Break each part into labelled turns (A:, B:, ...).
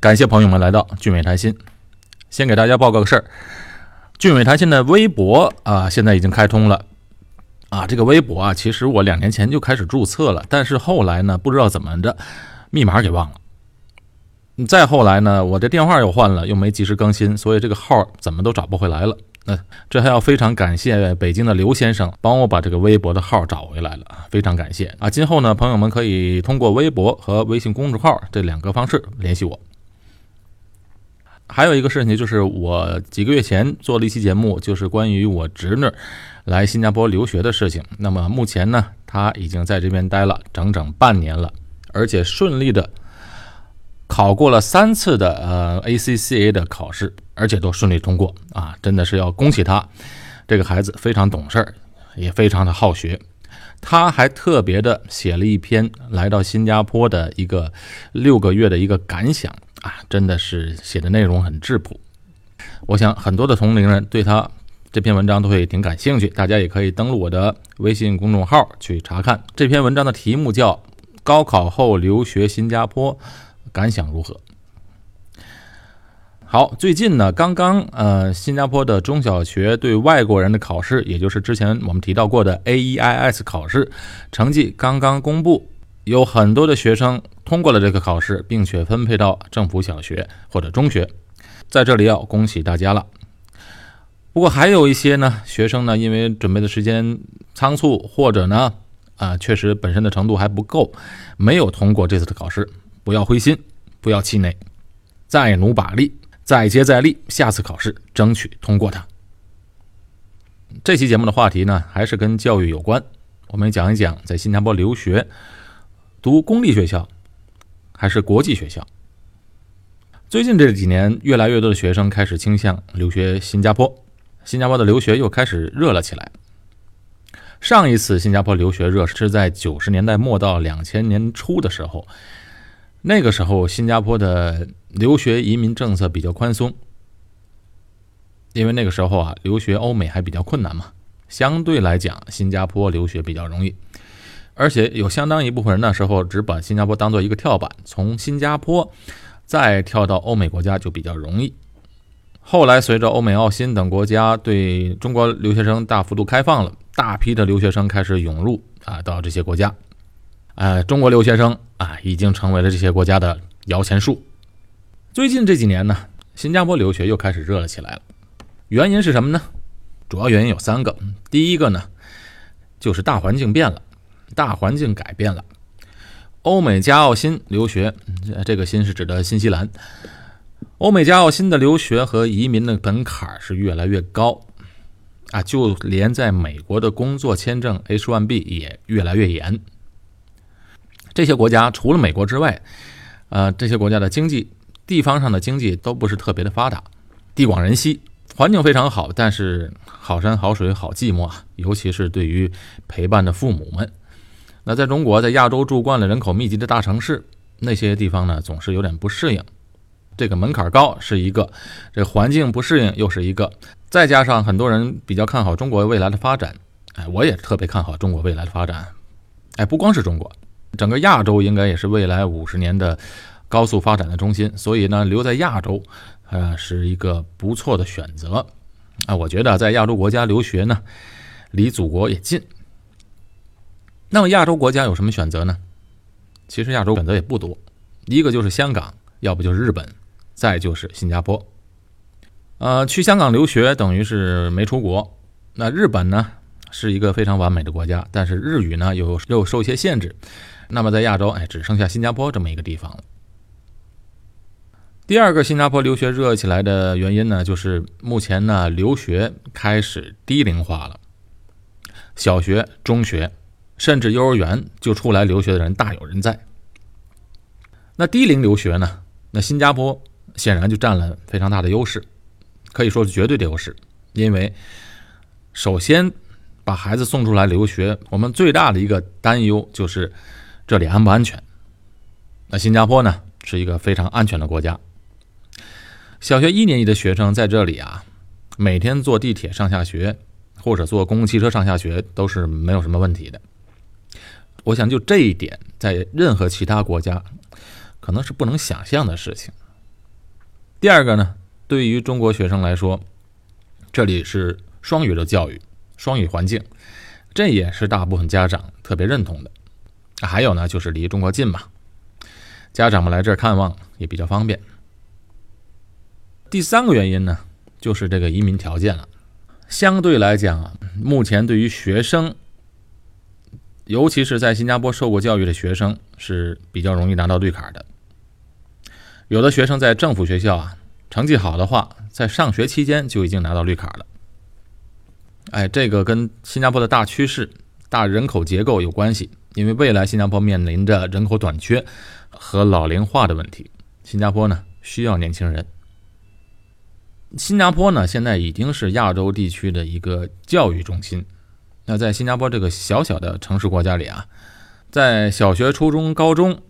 A: 感谢朋友们来到俊美谈心。先给大家报告个事儿，俊美谈心的微博啊，现在已经开通了。啊，这个微博啊，其实我两年前就开始注册了，但是后来呢，不知道怎么着，密码给忘了。再后来呢，我这电话又换了，又没及时更新，所以这个号怎么都找不回来了。那这还要非常感谢北京的刘先生帮我把这个微博的号找回来了，非常感谢啊！今后呢，朋友们可以通过微博和微信公众号这两个方式联系我。还有一个事情就是，我几个月前做了一期节目，就是关于我侄女来新加坡留学的事情。那么目前呢，她已经在这边待了整整半年了，而且顺利的考过了三次的呃 ACCA 的考试，而且都顺利通过啊！真的是要恭喜她，这个孩子非常懂事儿，也非常的好学。他还特别的写了一篇来到新加坡的一个六个月的一个感想。啊，真的是写的内容很质朴，我想很多的同龄人对他这篇文章都会挺感兴趣。大家也可以登录我的微信公众号去查看这篇文章的题目叫《高考后留学新加坡感想如何》。好，最近呢，刚刚呃，新加坡的中小学对外国人的考试，也就是之前我们提到过的 AEIS 考试成绩刚刚公布。有很多的学生通过了这个考试，并且分配到政府小学或者中学，在这里要恭喜大家了。不过还有一些呢，学生呢，因为准备的时间仓促，或者呢，啊，确实本身的程度还不够，没有通过这次的考试。不要灰心，不要气馁，再努把力，再接再厉，下次考试争取通过它。这期节目的话题呢，还是跟教育有关，我们讲一讲在新加坡留学。读公立学校还是国际学校？最近这几年，越来越多的学生开始倾向留学新加坡，新加坡的留学又开始热了起来。上一次新加坡留学热是在九十年代末到两千年初的时候，那个时候新加坡的留学移民政策比较宽松，因为那个时候啊，留学欧美还比较困难嘛，相对来讲，新加坡留学比较容易。而且有相当一部分人那时候只把新加坡当做一个跳板，从新加坡再跳到欧美国家就比较容易。后来随着欧美、澳新等国家对中国留学生大幅度开放了，大批的留学生开始涌入啊，到这些国家。呃，中国留学生啊，已经成为了这些国家的摇钱树。最近这几年呢，新加坡留学又开始热了起来了。原因是什么呢？主要原因有三个。第一个呢，就是大环境变了。大环境改变了，欧美加澳新留学，这个“新”是指的新西兰。欧美加澳新的留学和移民的门槛是越来越高啊，就连在美国的工作签证 H1B 也越来越严。这些国家除了美国之外，呃，这些国家的经济地方上的经济都不是特别的发达，地广人稀，环境非常好，但是好山好水好寂寞啊，尤其是对于陪伴的父母们。那在中国，在亚洲住惯了人口密集的大城市，那些地方呢，总是有点不适应。这个门槛高是一个，这环境不适应又是一个，再加上很多人比较看好中国未来的发展，哎，我也特别看好中国未来的发展。哎，不光是中国，整个亚洲应该也是未来五十年的高速发展的中心。所以呢，留在亚洲，呃，是一个不错的选择。啊，我觉得在亚洲国家留学呢，离祖国也近。那么亚洲国家有什么选择呢？其实亚洲选择也不多，一个就是香港，要不就是日本，再就是新加坡。呃，去香港留学等于是没出国。那日本呢，是一个非常完美的国家，但是日语呢又又受一些限制。那么在亚洲，哎，只剩下新加坡这么一个地方了。第二个新加坡留学热起来的原因呢，就是目前呢留学开始低龄化了，小学、中学。甚至幼儿园就出来留学的人大有人在。那低龄留学呢？那新加坡显然就占了非常大的优势，可以说是绝对的优势。因为首先把孩子送出来留学，我们最大的一个担忧就是这里安不安全。那新加坡呢是一个非常安全的国家。小学一年级的学生在这里啊，每天坐地铁上下学，或者坐公共汽车上下学都是没有什么问题的。我想，就这一点，在任何其他国家，可能是不能想象的事情。第二个呢，对于中国学生来说，这里是双语的教育，双语环境，这也是大部分家长特别认同的。还有呢，就是离中国近嘛，家长们来这儿看望也比较方便。第三个原因呢，就是这个移民条件了。相对来讲，目前对于学生，尤其是在新加坡受过教育的学生，是比较容易拿到绿卡的。有的学生在政府学校啊，成绩好的话，在上学期间就已经拿到绿卡了。哎，这个跟新加坡的大趋势、大人口结构有关系。因为未来新加坡面临着人口短缺和老龄化的问题，新加坡呢需要年轻人。新加坡呢现在已经是亚洲地区的一个教育中心。那在新加坡这个小小的城市国家里啊，在小学、初中、高中，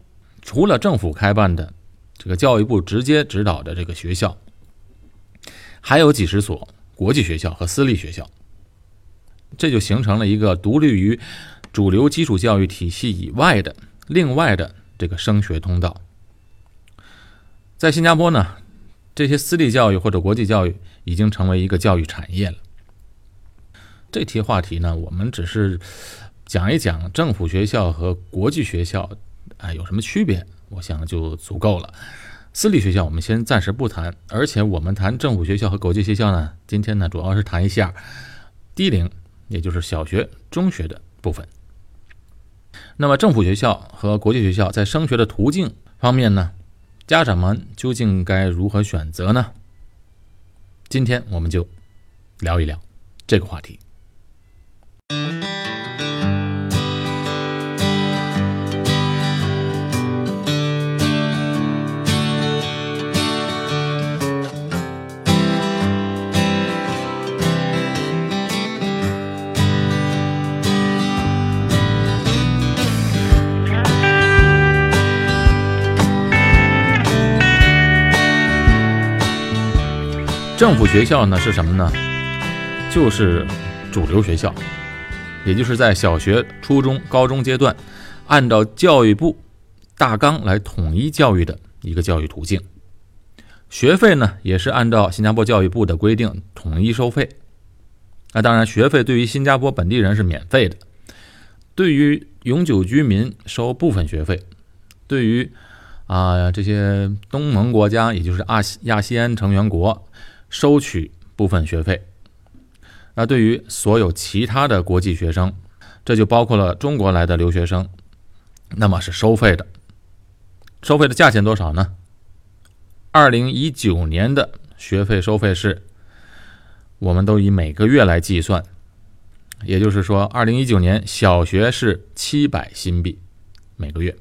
A: 除了政府开办的。这个教育部直接指导的这个学校，还有几十所国际学校和私立学校，这就形成了一个独立于主流基础教育体系以外的另外的这个升学通道。在新加坡呢，这些私立教育或者国际教育已经成为一个教育产业了。这题话题呢，我们只是讲一讲政府学校和国际学校啊有什么区别。我想就足够了。私立学校我们先暂时不谈，而且我们谈政府学校和国际学校呢，今天呢主要是谈一下低龄，也就是小学、中学的部分。那么政府学校和国际学校在升学的途径方面呢，家长们究竟该如何选择呢？今天我们就聊一聊这个话题。政府学校呢是什么呢？就是主流学校，也就是在小学、初中、高中阶段，按照教育部大纲来统一教育的一个教育途径。学费呢也是按照新加坡教育部的规定统一收费。那当然，学费对于新加坡本地人是免费的，对于永久居民收部分学费，对于啊这些东盟国家，也就是亚亚细安成员国。收取部分学费，那对于所有其他的国际学生，这就包括了中国来的留学生，那么是收费的。收费的价钱多少呢？二零一九年的学费收费是，我们都以每个月来计算，也就是说，二零一九年小学是七百新币每个月。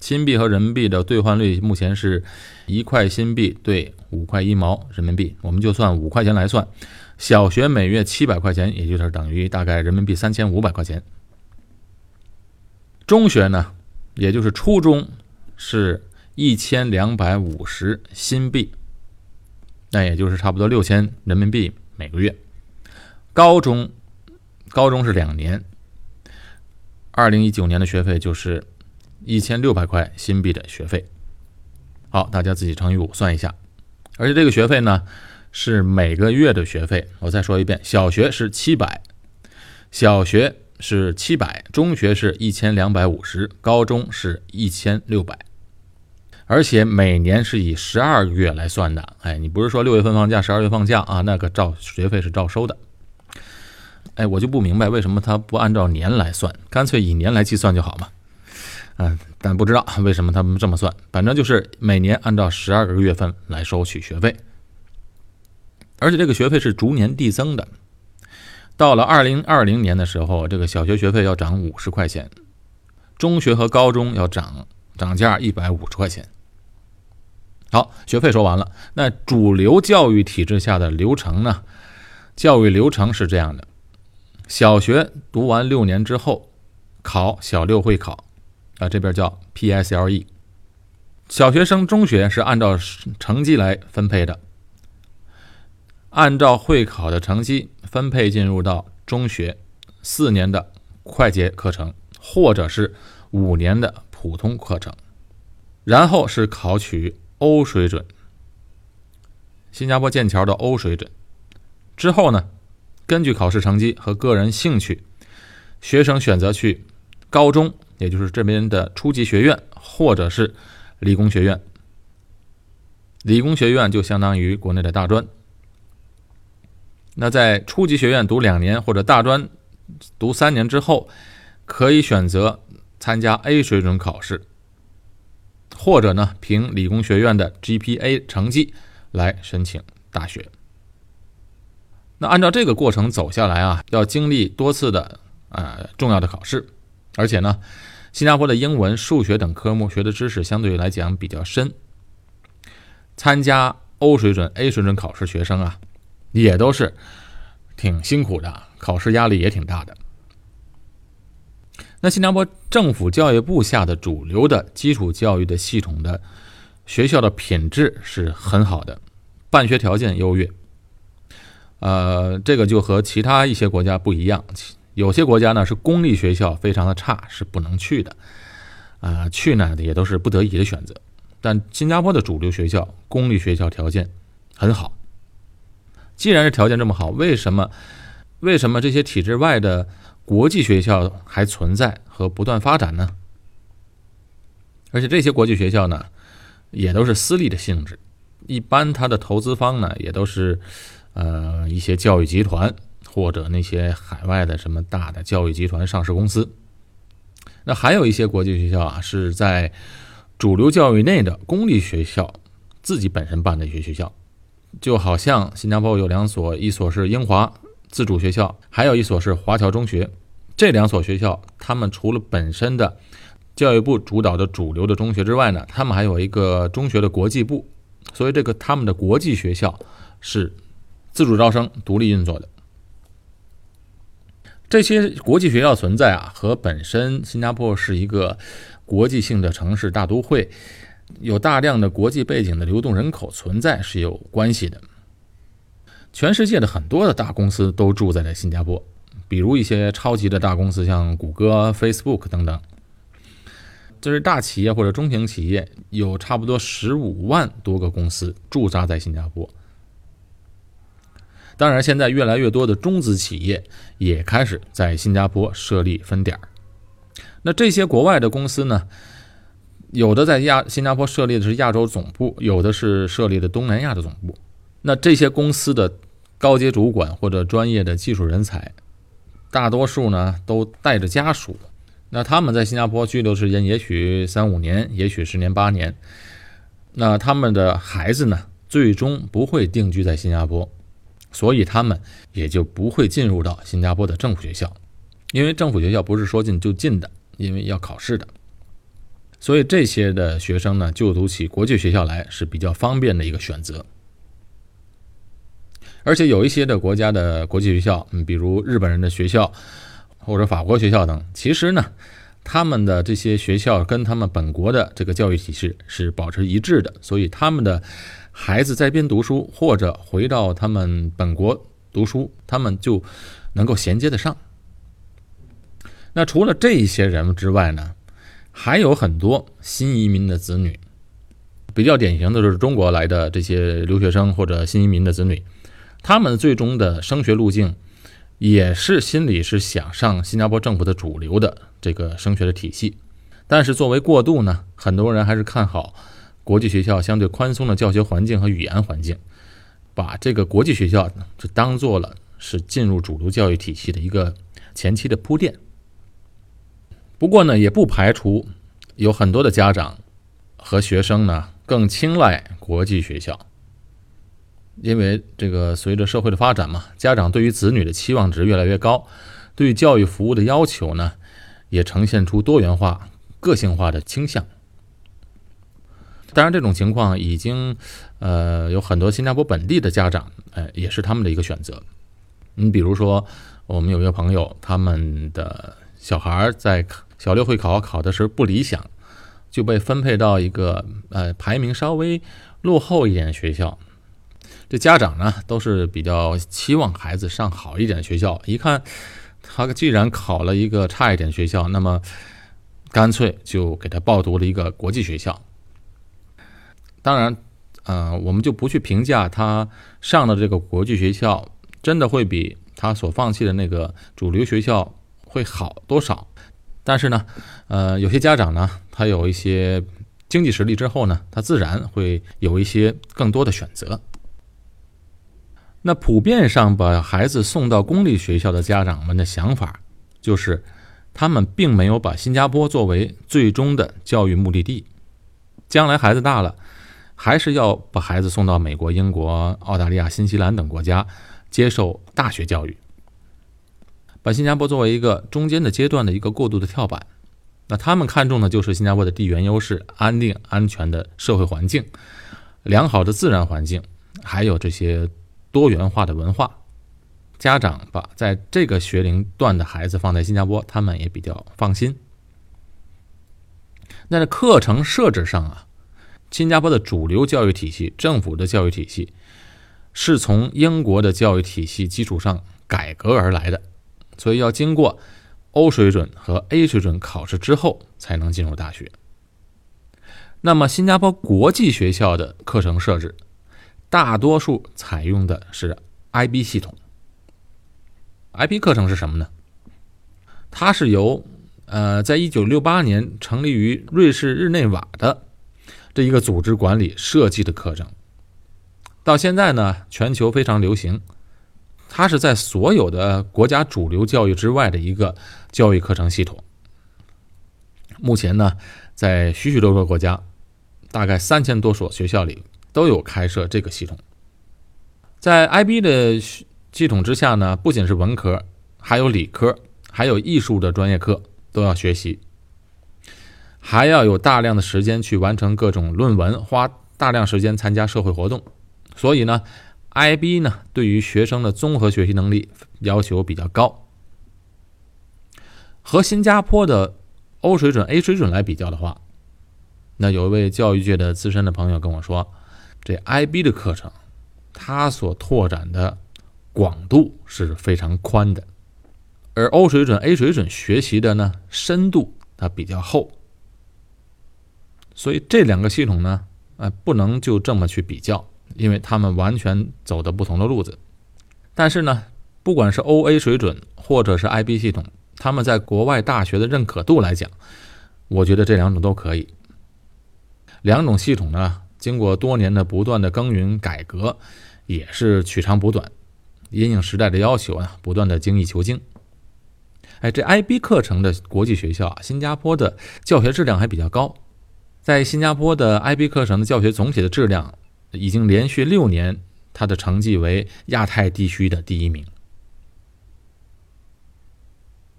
A: 新币和人民币的兑换率目前是一块新币兑五块一毛人民币，我们就算五块钱来算，小学每月七百块钱，也就是等于大概人民币三千五百块钱。中学呢，也就是初中是一千两百五十新币，那也就是差不多六千人民币每个月。高中，高中是两年，二零一九年的学费就是。一千六百块新币的学费，好，大家自己乘以五算一下。而且这个学费呢是每个月的学费。我再说一遍，小学是七百，小学是七百，中学是一千两百五十，高中是一千六百。而且每年是以十二个月来算的。哎，你不是说六月份放假，十二月放假啊？那个照学费是照收的。哎，我就不明白为什么他不按照年来算，干脆以年来计算就好嘛。嗯，但不知道为什么他们这么算，反正就是每年按照十二个月份来收取学费，而且这个学费是逐年递增的。到了二零二零年的时候，这个小学学费要涨五十块钱，中学和高中要涨涨价一百五十块钱。好，学费说完了，那主流教育体制下的流程呢？教育流程是这样的：小学读完六年之后，考小六会考。啊，这边叫 PSLE，小学生中学是按照成绩来分配的，按照会考的成绩分配进入到中学四年的快捷课程，或者是五年的普通课程，然后是考取欧水准新加坡剑桥的 O 水准。之后呢，根据考试成绩和个人兴趣，学生选择去高中，也就是这边的初级学院，或者是理工学院。理工学院就相当于国内的大专。那在初级学院读两年或者大专读三年之后，可以选择参加 A 水准考试，或者呢凭理工学院的 GPA 成绩来申请大学。那按照这个过程走下来啊，要经历多次的呃重要的考试，而且呢，新加坡的英文、数学等科目学的知识相对来讲比较深。参加 O 水准、A 水准考试学生啊。也都是挺辛苦的，考试压力也挺大的。那新加坡政府教育部下的主流的基础教育的系统的学校的品质是很好的，办学条件优越。呃，这个就和其他一些国家不一样，有些国家呢是公立学校非常的差，是不能去的。啊，去呢也都是不得已的选择。但新加坡的主流学校公立学校条件很好。既然是条件这么好，为什么为什么这些体制外的国际学校还存在和不断发展呢？而且这些国际学校呢，也都是私立的性质，一般它的投资方呢，也都是呃一些教育集团或者那些海外的什么大的教育集团上市公司。那还有一些国际学校啊，是在主流教育内的公立学校自己本身办的一些学校。就好像新加坡有两所，一所是英华自主学校，还有一所是华侨中学。这两所学校，他们除了本身的教育部主导的主流的中学之外呢，他们还有一个中学的国际部，所以这个他们的国际学校是自主招生、独立运作的。这些国际学校存在啊，和本身新加坡是一个国际性的城市大都会。有大量的国际背景的流动人口存在是有关系的。全世界的很多的大公司都住在了新加坡，比如一些超级的大公司，像谷歌、Facebook 等等。这是大企业或者中型企业，有差不多十五万多个公司驻扎在新加坡。当然，现在越来越多的中资企业也开始在新加坡设立分点儿那这些国外的公司呢？有的在亚新加坡设立的是亚洲总部，有的是设立的东南亚的总部。那这些公司的高阶主管或者专业的技术人才，大多数呢都带着家属。那他们在新加坡居留时间也许三五年，也许十年八年。那他们的孩子呢，最终不会定居在新加坡，所以他们也就不会进入到新加坡的政府学校，因为政府学校不是说进就进的，因为要考试的。所以这些的学生呢，就读起国际学校来是比较方便的一个选择。而且有一些的国家的国际学校，嗯，比如日本人的学校或者法国学校等，其实呢，他们的这些学校跟他们本国的这个教育体系是保持一致的，所以他们的孩子在边读书或者回到他们本国读书，他们就能够衔接得上。那除了这一些人之外呢？还有很多新移民的子女，比较典型的就是中国来的这些留学生或者新移民的子女，他们最终的升学路径也是心里是想上新加坡政府的主流的这个升学的体系，但是作为过渡呢，很多人还是看好国际学校相对宽松的教学环境和语言环境，把这个国际学校就当做了是进入主流教育体系的一个前期的铺垫。不过呢，也不排除有很多的家长和学生呢更青睐国际学校，因为这个随着社会的发展嘛，家长对于子女的期望值越来越高，对教育服务的要求呢也呈现出多元化、个性化的倾向。当然，这种情况已经呃有很多新加坡本地的家长，呃也是他们的一个选择。你比如说，我们有一个朋友，他们的小孩在。小六会考考的时候不理想，就被分配到一个呃排名稍微落后一点的学校。这家长呢都是比较期望孩子上好一点的学校。一看他既然考了一个差一点学校，那么干脆就给他报读了一个国际学校。当然，呃，我们就不去评价他上的这个国际学校真的会比他所放弃的那个主流学校会好多少。但是呢，呃，有些家长呢，他有一些经济实力之后呢，他自然会有一些更多的选择。那普遍上把孩子送到公立学校的家长们的想法，就是他们并没有把新加坡作为最终的教育目的地。将来孩子大了，还是要把孩子送到美国、英国、澳大利亚、新西兰等国家接受大学教育，把新加坡作为一个中间的阶段的一个过渡的跳板。那他们看重的就是新加坡的地缘优势、安定、安全的社会环境、良好的自然环境，还有这些。多元化的文化，家长把在这个学龄段的孩子放在新加坡，他们也比较放心。那在课程设置上啊，新加坡的主流教育体系、政府的教育体系，是从英国的教育体系基础上改革而来的，所以要经过 O 水准和 A 水准考试之后才能进入大学。那么，新加坡国际学校的课程设置。大多数采用的是 IB 系统。IB 课程是什么呢？它是由呃，在一九六八年成立于瑞士日内瓦的这一个组织管理设计的课程。到现在呢，全球非常流行。它是在所有的国家主流教育之外的一个教育课程系统。目前呢，在许许多多国家，大概三千多所学校里。都有开设这个系统，在 IB 的系统之下呢，不仅是文科，还有理科，还有艺术的专业课都要学习，还要有大量的时间去完成各种论文，花大量时间参加社会活动。所以呢，IB 呢对于学生的综合学习能力要求比较高。和新加坡的 O 水准、A 水准来比较的话，那有一位教育界的资深的朋友跟我说。这 IB 的课程，它所拓展的广度是非常宽的，而 O 水准、A 水准学习的呢深度它比较厚，所以这两个系统呢，呃，不能就这么去比较，因为他们完全走的不同的路子。但是呢，不管是 OA 水准或者是 IB 系统，他们在国外大学的认可度来讲，我觉得这两种都可以。两种系统呢。经过多年的不断的耕耘改革，也是取长补短，因应时代的要求啊，不断的精益求精。哎，这 IB 课程的国际学校啊，新加坡的教学质量还比较高，在新加坡的 IB 课程的教学总体的质量，已经连续六年，他的成绩为亚太地区的第一名。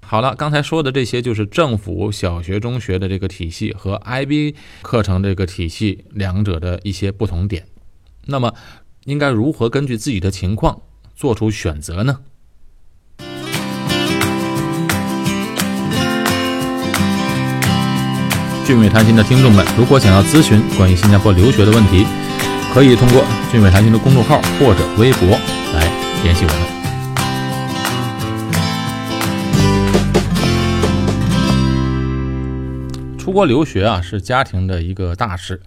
A: 好了，刚才说的这些就是政府小学、中学的这个体系和 IB 课程这个体系两者的一些不同点。那么，应该如何根据自己的情况做出选择呢？俊美谈心的听众们，如果想要咨询关于新加坡留学的问题，可以通过俊伟财经的公众号或者微博来联系我们。出国留学啊，是家庭的一个大事，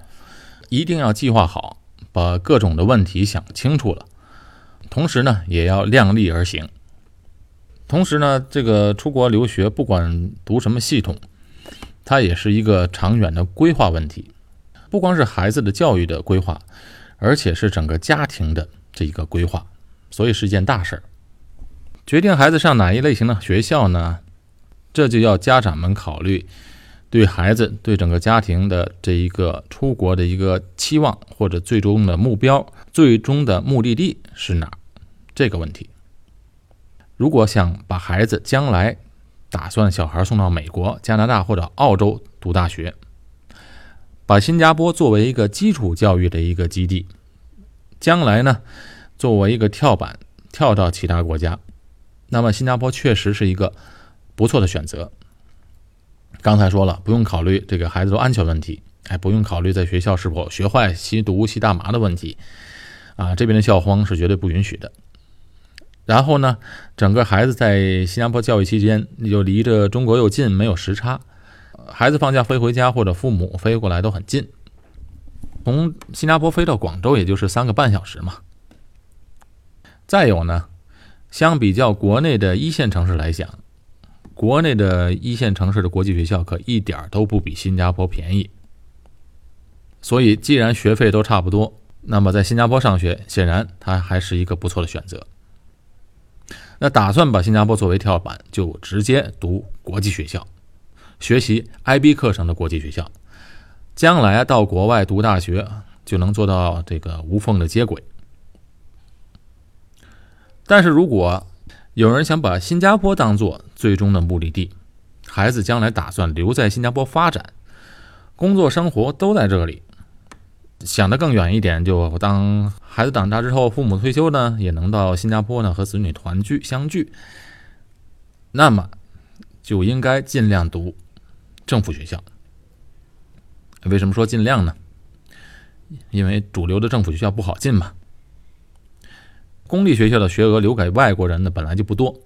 A: 一定要计划好，把各种的问题想清楚了。同时呢，也要量力而行。同时呢，这个出国留学，不管读什么系统，它也是一个长远的规划问题。不光是孩子的教育的规划，而且是整个家庭的这一个规划，所以是一件大事儿。决定孩子上哪一类型的学校呢？这就要家长们考虑。对孩子、对整个家庭的这一个出国的一个期望，或者最终的目标、最终的目的地是哪？这个问题，如果想把孩子将来打算小孩送到美国、加拿大或者澳洲读大学，把新加坡作为一个基础教育的一个基地，将来呢作为一个跳板跳到其他国家，那么新加坡确实是一个不错的选择。刚才说了，不用考虑这个孩子的安全问题，哎，不用考虑在学校是否学坏、吸毒、吸大麻的问题，啊，这边的校荒是绝对不允许的。然后呢，整个孩子在新加坡教育期间又离着中国又近，没有时差，孩子放假飞回家或者父母飞过来都很近。从新加坡飞到广州也就是三个半小时嘛。再有呢，相比较国内的一线城市来讲，国内的一线城市的国际学校可一点都不比新加坡便宜。所以，既然学费都差不多，那么在新加坡上学，显然它还是一个不错的选择。那打算把新加坡作为跳板，就直接读国际学校，学习 IB 课程的国际学校，将来到国外读大学就能做到这个无缝的接轨。但是如果有人想把新加坡当做最终的目的地，孩子将来打算留在新加坡发展，工作生活都在这里。想得更远一点，就当孩子长大之后，父母退休呢，也能到新加坡呢和子女团聚相聚。那么，就应该尽量读政府学校。为什么说尽量呢？因为主流的政府学校不好进嘛。公立学校的学额留给外国人的本来就不多，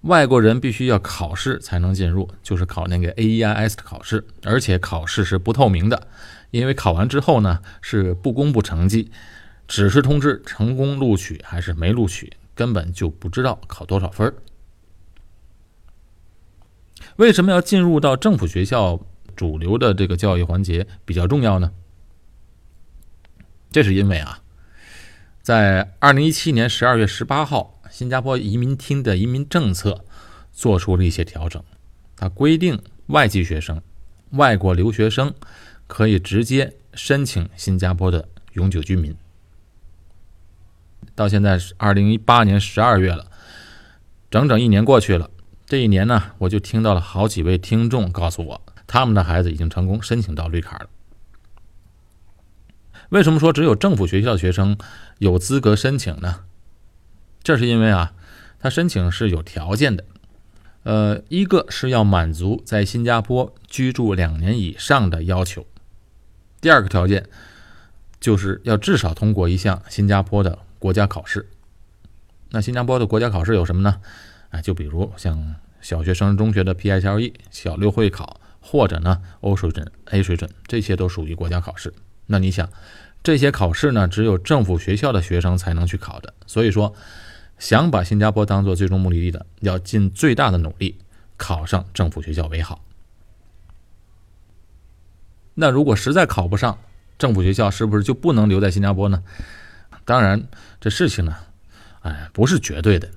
A: 外国人必须要考试才能进入，就是考那个 AEIS 的考试，而且考试是不透明的。因为考完之后呢，是不公布成绩，只是通知成功录取还是没录取，根本就不知道考多少分儿为什么要进入到政府学校主流的这个教育环节比较重要呢？这是因为啊，在二零一七年十二月十八号，新加坡移民厅的移民政策做出了一些调整，它规定外籍学生、外国留学生。可以直接申请新加坡的永久居民。到现在是二零一八年十二月了，整整一年过去了。这一年呢，我就听到了好几位听众告诉我，他们的孩子已经成功申请到绿卡了。为什么说只有政府学校的学生有资格申请呢？这是因为啊，他申请是有条件的。呃，一个是要满足在新加坡居住两年以上的要求。第二个条件就是要至少通过一项新加坡的国家考试。那新加坡的国家考试有什么呢？啊，就比如像小学生、中学的 PSLE、小六会考，或者呢 O 水准、A 水准，这些都属于国家考试。那你想，这些考试呢，只有政府学校的学生才能去考的。所以说，想把新加坡当做最终目的地的，要尽最大的努力考上政府学校为好。那如果实在考不上政府学校，是不是就不能留在新加坡呢？当然，这事情呢，哎，不是绝对的。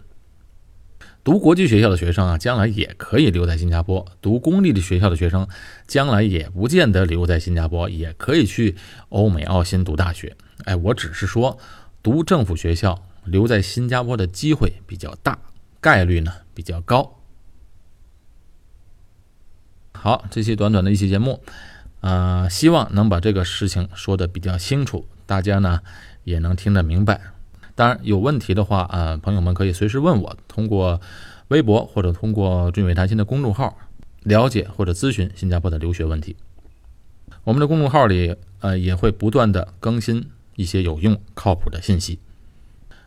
A: 读国际学校的学生啊，将来也可以留在新加坡；读公立的学校的学生，将来也不见得留在新加坡，也可以去欧美澳新读大学。哎，我只是说，读政府学校留在新加坡的机会比较大，概率呢比较高。好，这期短短的一期节目。呃，希望能把这个事情说的比较清楚，大家呢也能听得明白。当然有问题的话，啊，朋友们可以随时问我，通过微博或者通过“俊伟谈心”的公众号了解或者咨询新加坡的留学问题。我们的公众号里，呃，也会不断的更新一些有用、靠谱的信息。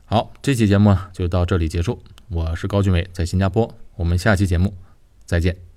A: 好，这期节目就到这里结束。我是高俊伟，在新加坡，我们下期节目再见。